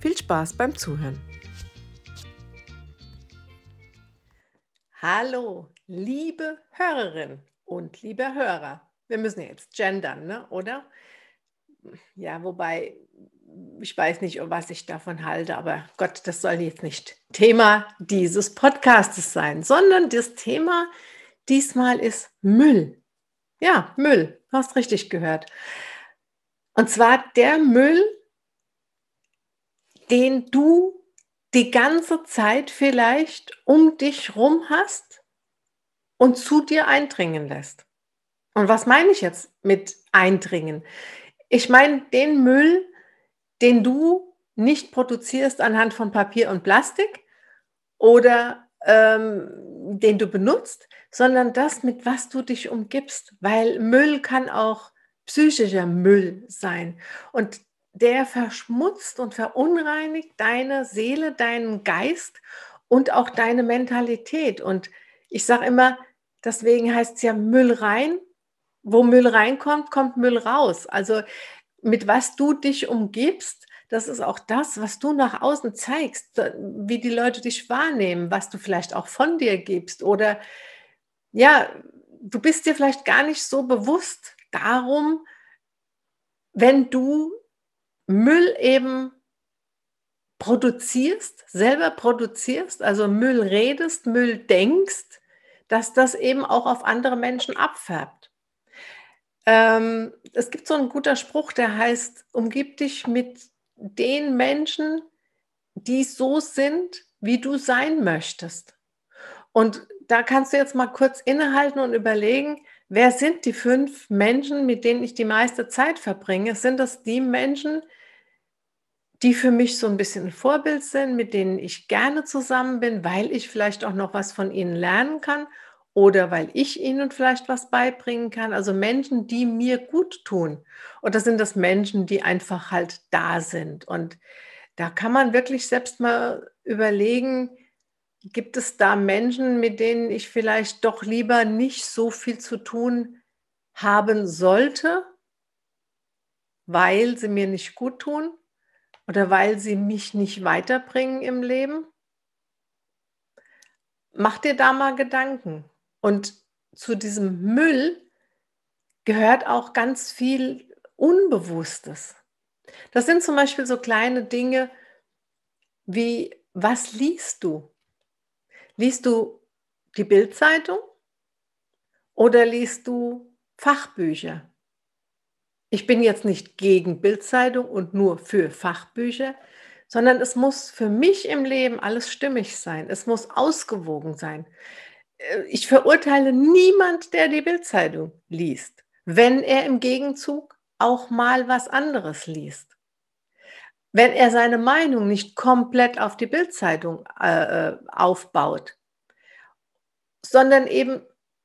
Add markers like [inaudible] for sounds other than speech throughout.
Viel Spaß beim Zuhören. Hallo, liebe Hörerin und lieber Hörer. Wir müssen ja jetzt gendern, ne? oder? Ja, wobei ich weiß nicht, was ich davon halte, aber Gott, das soll jetzt nicht Thema dieses Podcastes sein, sondern das Thema diesmal ist Müll. Ja, Müll, hast richtig gehört. Und zwar der Müll, den du die ganze Zeit vielleicht um dich rum hast und zu dir eindringen lässt. Und was meine ich jetzt mit eindringen? Ich meine den Müll, den du nicht produzierst anhand von Papier und Plastik oder ähm, den du benutzt, sondern das, mit was du dich umgibst. Weil Müll kann auch psychischer Müll sein. Und der verschmutzt und verunreinigt deine Seele, deinen Geist und auch deine Mentalität. Und ich sage immer, deswegen heißt es ja Müll rein. Wo Müll reinkommt, kommt Müll raus. Also mit was du dich umgibst, das ist auch das, was du nach außen zeigst, wie die Leute dich wahrnehmen, was du vielleicht auch von dir gibst. Oder ja, du bist dir vielleicht gar nicht so bewusst darum, wenn du Müll eben produzierst, selber produzierst, also Müll redest, Müll denkst, dass das eben auch auf andere Menschen abfärbt. Ähm, es gibt so einen guter Spruch, der heißt, umgib dich mit den Menschen, die so sind, wie du sein möchtest. Und da kannst du jetzt mal kurz innehalten und überlegen, wer sind die fünf Menschen, mit denen ich die meiste Zeit verbringe? Sind das die Menschen, die für mich so ein bisschen ein Vorbild sind, mit denen ich gerne zusammen bin, weil ich vielleicht auch noch was von ihnen lernen kann oder weil ich ihnen vielleicht was beibringen kann. Also Menschen, die mir gut tun. Oder sind das Menschen, die einfach halt da sind? Und da kann man wirklich selbst mal überlegen, gibt es da Menschen, mit denen ich vielleicht doch lieber nicht so viel zu tun haben sollte, weil sie mir nicht gut tun oder weil sie mich nicht weiterbringen im Leben? Mach dir da mal Gedanken. Und zu diesem Müll gehört auch ganz viel Unbewusstes. Das sind zum Beispiel so kleine Dinge wie, was liest du? Liest du die Bildzeitung oder liest du Fachbücher? Ich bin jetzt nicht gegen Bildzeitung und nur für Fachbücher, sondern es muss für mich im Leben alles stimmig sein. Es muss ausgewogen sein. Äh, ich verurteile niemand, der die Bildzeitung liest, wenn er im Gegenzug auch mal was anderes liest. Wenn er seine Meinung nicht komplett auf die Bildzeitung äh, äh, aufbaut, sondern eben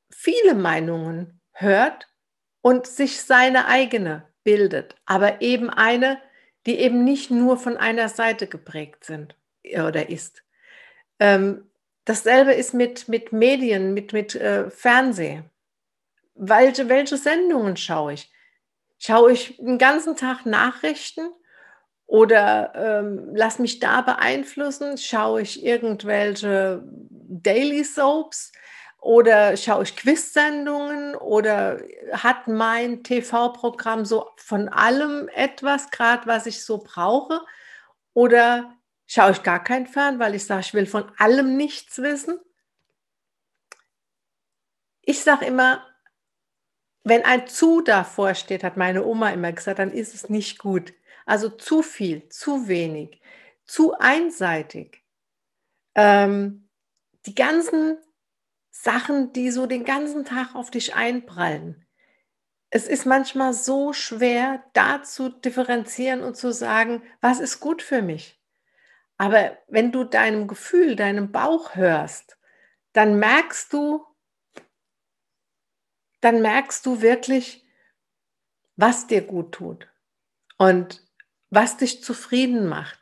viele Meinungen hört und sich seine eigene bildet, aber eben eine, die eben nicht nur von einer Seite geprägt sind äh, oder ist. Ähm, Dasselbe ist mit, mit Medien, mit, mit äh, Fernsehen. Welche, welche Sendungen schaue ich? Schaue ich den ganzen Tag Nachrichten oder ähm, lass mich da beeinflussen? Schaue ich irgendwelche Daily Soaps oder schaue ich Quiz-Sendungen oder hat mein TV-Programm so von allem etwas, gerade was ich so brauche? Oder schaue ich gar kein Fern, weil ich sage, ich will von allem nichts wissen. Ich sage immer, wenn ein zu davor steht, hat meine Oma immer gesagt, dann ist es nicht gut. Also zu viel, zu wenig, zu einseitig. Ähm, die ganzen Sachen, die so den ganzen Tag auf dich einprallen. Es ist manchmal so schwer, da zu differenzieren und zu sagen, was ist gut für mich? Aber wenn du deinem Gefühl, deinem Bauch hörst, dann merkst du, dann merkst du wirklich, was dir gut tut und was dich zufrieden macht.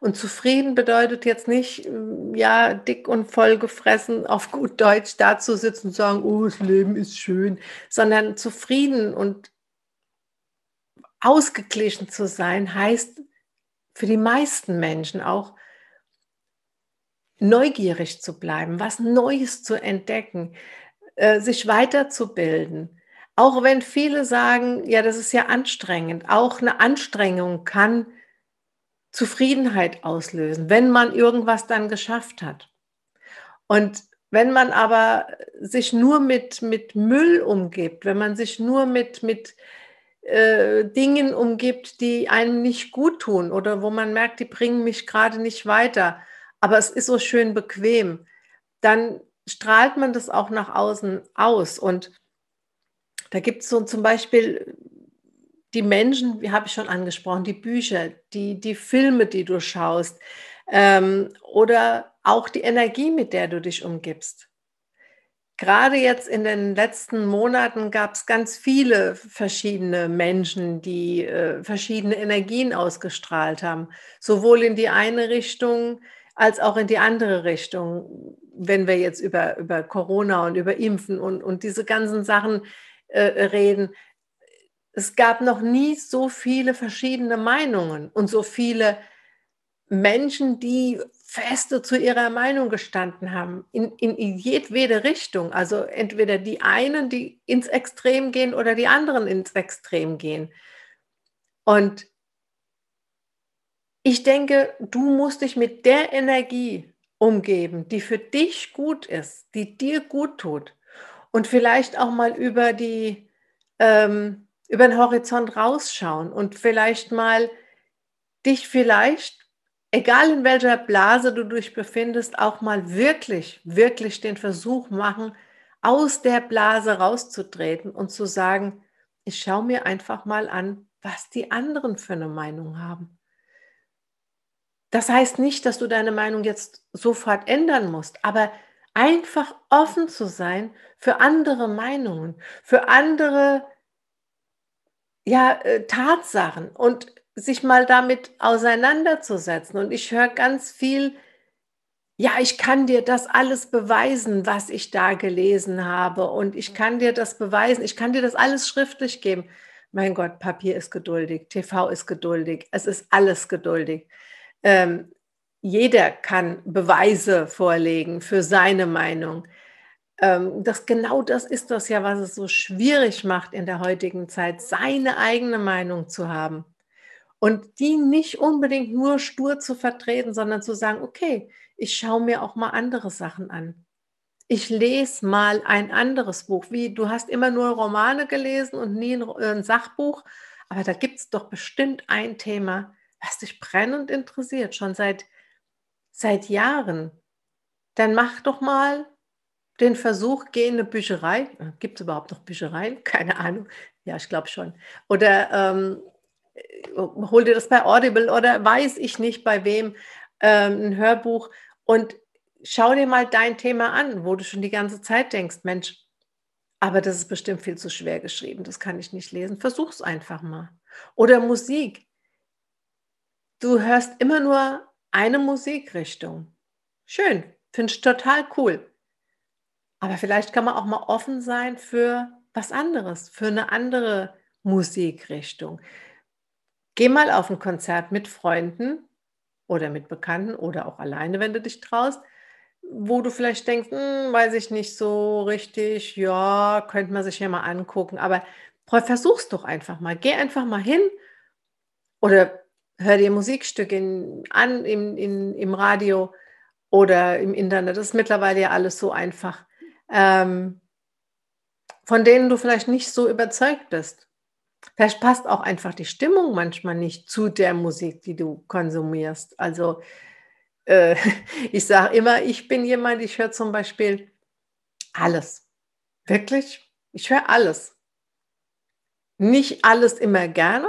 Und zufrieden bedeutet jetzt nicht, mm, ja, dick und voll gefressen auf gut Deutsch dazu sitzen und sagen, oh, das Leben ist schön, sondern zufrieden und ausgeglichen zu sein, heißt für die meisten Menschen auch neugierig zu bleiben, was Neues zu entdecken, äh, sich weiterzubilden. Auch wenn viele sagen, ja, das ist ja anstrengend. Auch eine Anstrengung kann Zufriedenheit auslösen, wenn man irgendwas dann geschafft hat. Und wenn man aber sich nur mit, mit Müll umgibt, wenn man sich nur mit, mit äh, Dingen umgibt, die einem nicht gut tun oder wo man merkt, die bringen mich gerade nicht weiter, aber es ist so schön bequem, dann strahlt man das auch nach außen aus. Und da gibt es so zum Beispiel die Menschen, wie habe ich schon angesprochen, die Bücher, die, die Filme, die du schaust ähm, oder auch die Energie, mit der du dich umgibst. Gerade jetzt in den letzten Monaten gab es ganz viele verschiedene Menschen, die äh, verschiedene Energien ausgestrahlt haben, sowohl in die eine Richtung als auch in die andere Richtung, wenn wir jetzt über, über Corona und über Impfen und, und diese ganzen Sachen äh, reden. Es gab noch nie so viele verschiedene Meinungen und so viele Menschen, die feste zu ihrer Meinung gestanden haben, in, in jedwede Richtung. Also entweder die einen, die ins Extrem gehen oder die anderen ins Extrem gehen. Und ich denke, du musst dich mit der Energie umgeben, die für dich gut ist, die dir gut tut. Und vielleicht auch mal über, die, ähm, über den Horizont rausschauen und vielleicht mal dich vielleicht egal in welcher Blase du dich befindest, auch mal wirklich, wirklich den Versuch machen, aus der Blase rauszutreten und zu sagen, ich schaue mir einfach mal an, was die anderen für eine Meinung haben. Das heißt nicht, dass du deine Meinung jetzt sofort ändern musst, aber einfach offen zu sein für andere Meinungen, für andere ja, äh, Tatsachen und sich mal damit auseinanderzusetzen. Und ich höre ganz viel, ja, ich kann dir das alles beweisen, was ich da gelesen habe. Und ich kann dir das beweisen, ich kann dir das alles schriftlich geben. Mein Gott, Papier ist geduldig, TV ist geduldig, es ist alles geduldig. Ähm, jeder kann Beweise vorlegen für seine Meinung. Ähm, das, genau das ist das ja, was es so schwierig macht in der heutigen Zeit, seine eigene Meinung zu haben. Und die nicht unbedingt nur stur zu vertreten, sondern zu sagen, okay, ich schaue mir auch mal andere Sachen an. Ich lese mal ein anderes Buch. Wie du hast immer nur Romane gelesen und nie ein, äh, ein Sachbuch, aber da gibt es doch bestimmt ein Thema, was dich brennend interessiert, schon seit, seit Jahren. Dann mach doch mal den Versuch, geh in eine Bücherei. Äh, gibt es überhaupt noch Büchereien? [laughs] Keine Ahnung. Ja, ich glaube schon. Oder ähm, hol dir das bei Audible oder weiß ich nicht bei wem, ähm, ein Hörbuch und schau dir mal dein Thema an, wo du schon die ganze Zeit denkst, Mensch, aber das ist bestimmt viel zu schwer geschrieben, das kann ich nicht lesen. Versuch's einfach mal. Oder Musik. Du hörst immer nur eine Musikrichtung. Schön, finde ich total cool. Aber vielleicht kann man auch mal offen sein für was anderes, für eine andere Musikrichtung. Geh mal auf ein Konzert mit Freunden oder mit Bekannten oder auch alleine, wenn du dich traust, wo du vielleicht denkst, hm, weiß ich nicht so richtig, ja, könnte man sich ja mal angucken, aber versuch's doch einfach mal. Geh einfach mal hin oder hör dir Musikstücke an im, in, im Radio oder im Internet. Das ist mittlerweile ja alles so einfach. Ähm, von denen du vielleicht nicht so überzeugt bist. Vielleicht passt auch einfach die Stimmung manchmal nicht zu der Musik, die du konsumierst. Also äh, [laughs] ich sage immer, ich bin jemand, ich höre zum Beispiel alles. Wirklich? Ich höre alles. Nicht alles immer gerne,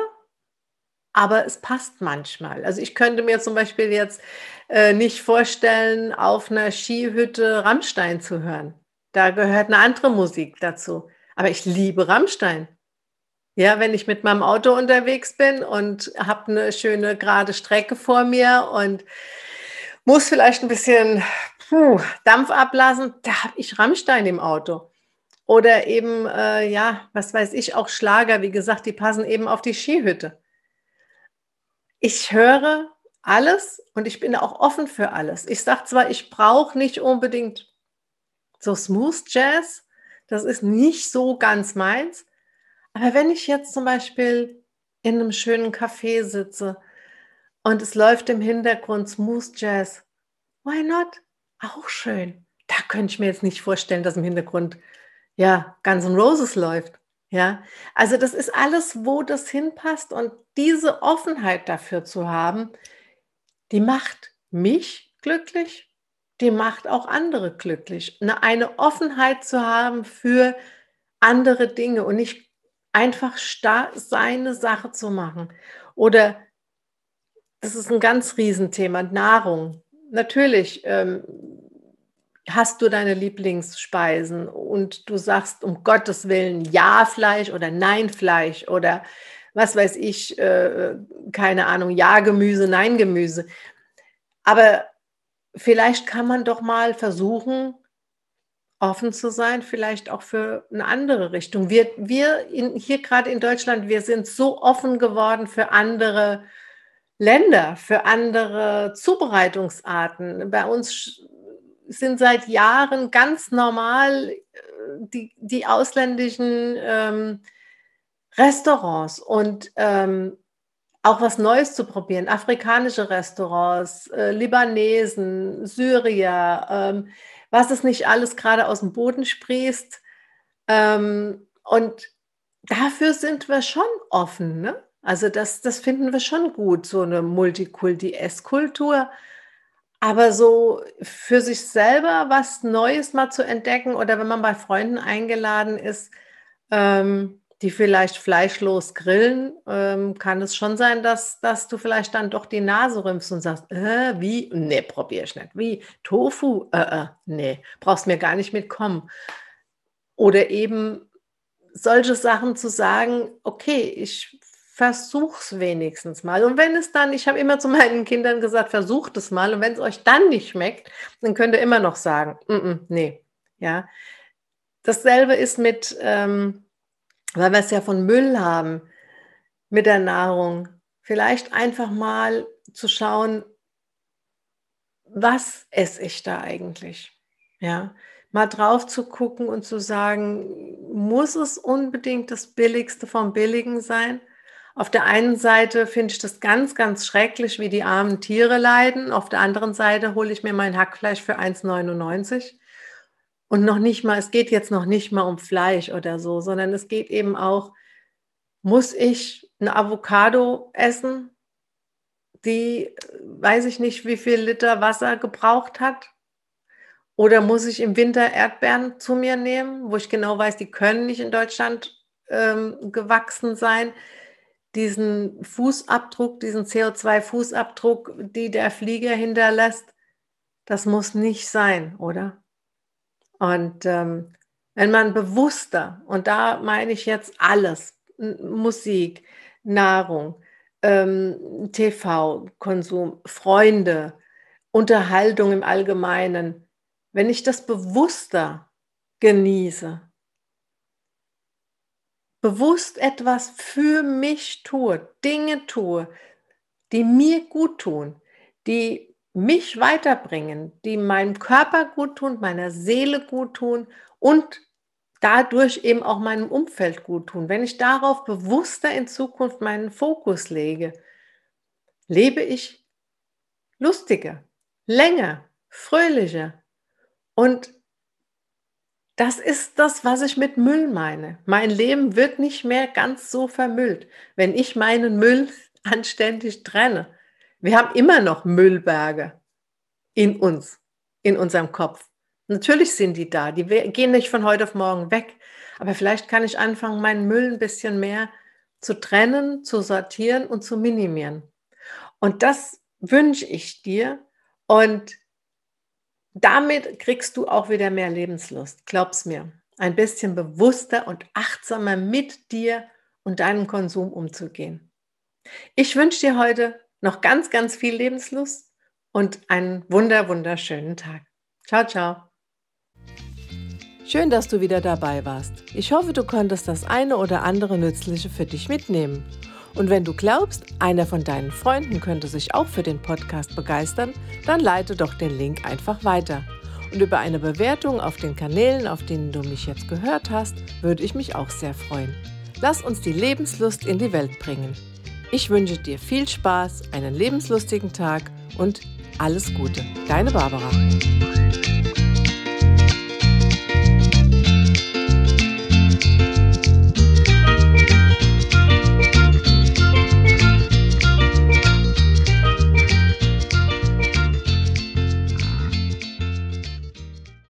aber es passt manchmal. Also ich könnte mir zum Beispiel jetzt äh, nicht vorstellen, auf einer Skihütte Rammstein zu hören. Da gehört eine andere Musik dazu. Aber ich liebe Rammstein. Ja, wenn ich mit meinem Auto unterwegs bin und habe eine schöne gerade Strecke vor mir und muss vielleicht ein bisschen puh, Dampf ablassen, da habe ich Rammstein im Auto. Oder eben, äh, ja, was weiß ich, auch Schlager, wie gesagt, die passen eben auf die Skihütte. Ich höre alles und ich bin auch offen für alles. Ich sage zwar, ich brauche nicht unbedingt so Smooth Jazz, das ist nicht so ganz meins, aber wenn ich jetzt zum Beispiel in einem schönen Café sitze und es läuft im Hintergrund Smooth Jazz, why not? Auch schön. Da könnte ich mir jetzt nicht vorstellen, dass im Hintergrund ja Guns N' Roses läuft. Ja, also das ist alles, wo das hinpasst und diese Offenheit dafür zu haben, die macht mich glücklich, die macht auch andere glücklich. Eine Offenheit zu haben für andere Dinge und nicht einfach seine Sache zu machen. Oder das ist ein ganz Riesenthema, Nahrung. Natürlich ähm, hast du deine Lieblingsspeisen und du sagst um Gottes Willen Ja Fleisch oder Nein Fleisch oder was weiß ich, äh, keine Ahnung, Ja Gemüse, Nein Gemüse. Aber vielleicht kann man doch mal versuchen, offen zu sein, vielleicht auch für eine andere Richtung. Wir, wir in, hier gerade in Deutschland, wir sind so offen geworden für andere Länder, für andere Zubereitungsarten. Bei uns sind seit Jahren ganz normal äh, die, die ausländischen ähm, Restaurants und ähm, auch was Neues zu probieren. Afrikanische Restaurants, äh, Libanesen, Syrier, ähm, was es nicht alles gerade aus dem Boden sprießt. Ähm, und dafür sind wir schon offen. Ne? Also das, das finden wir schon gut, so eine Multikulti-Ess-Kultur. Aber so für sich selber was Neues mal zu entdecken oder wenn man bei Freunden eingeladen ist, ähm, die vielleicht fleischlos grillen, ähm, kann es schon sein, dass, dass du vielleicht dann doch die Nase rümpfst und sagst, äh, wie? Nee, probier ich nicht. Wie? Tofu? Äh, äh, nee, brauchst mir gar nicht mitkommen. Oder eben solche Sachen zu sagen, okay, ich versuche es wenigstens mal. Und wenn es dann, ich habe immer zu meinen Kindern gesagt, versucht es mal. Und wenn es euch dann nicht schmeckt, dann könnt ihr immer noch sagen, mm -mm, nee, ja. Dasselbe ist mit, ähm, weil wir es ja von Müll haben mit der Nahrung, vielleicht einfach mal zu schauen, was esse ich da eigentlich? Ja, mal drauf zu gucken und zu sagen, muss es unbedingt das Billigste vom Billigen sein? Auf der einen Seite finde ich das ganz, ganz schrecklich, wie die armen Tiere leiden. Auf der anderen Seite hole ich mir mein Hackfleisch für 1,99 und noch nicht mal, es geht jetzt noch nicht mal um Fleisch oder so, sondern es geht eben auch, muss ich eine Avocado essen, die weiß ich nicht, wie viel Liter Wasser gebraucht hat? Oder muss ich im Winter Erdbeeren zu mir nehmen, wo ich genau weiß, die können nicht in Deutschland ähm, gewachsen sein? Diesen Fußabdruck, diesen CO2-Fußabdruck, die der Flieger hinterlässt, das muss nicht sein, oder? Und ähm, wenn man bewusster, und da meine ich jetzt alles, Musik, Nahrung, ähm, TV-Konsum, Freunde, Unterhaltung im Allgemeinen, wenn ich das bewusster genieße, bewusst etwas für mich tue, Dinge tue, die mir gut tun, die mich weiterbringen, die meinem Körper gut tun, meiner Seele gut tun und dadurch eben auch meinem Umfeld gut tun. Wenn ich darauf bewusster in Zukunft meinen Fokus lege, lebe ich lustiger, länger, fröhlicher. Und das ist das, was ich mit Müll meine. Mein Leben wird nicht mehr ganz so vermüllt, wenn ich meinen Müll [laughs] anständig trenne. Wir haben immer noch Müllberge in uns, in unserem Kopf. Natürlich sind die da, die gehen nicht von heute auf morgen weg. Aber vielleicht kann ich anfangen, meinen Müll ein bisschen mehr zu trennen, zu sortieren und zu minimieren. Und das wünsche ich dir. Und damit kriegst du auch wieder mehr Lebenslust. Glaub's mir. Ein bisschen bewusster und achtsamer mit dir und deinem Konsum umzugehen. Ich wünsche dir heute noch ganz, ganz viel Lebenslust und einen wunder, wunderschönen Tag. Ciao, ciao. Schön, dass du wieder dabei warst. Ich hoffe, du konntest das eine oder andere Nützliche für dich mitnehmen. Und wenn du glaubst, einer von deinen Freunden könnte sich auch für den Podcast begeistern, dann leite doch den Link einfach weiter. Und über eine Bewertung auf den Kanälen, auf denen du mich jetzt gehört hast, würde ich mich auch sehr freuen. Lass uns die Lebenslust in die Welt bringen. Ich wünsche dir viel Spaß, einen lebenslustigen Tag und alles Gute. Deine Barbara.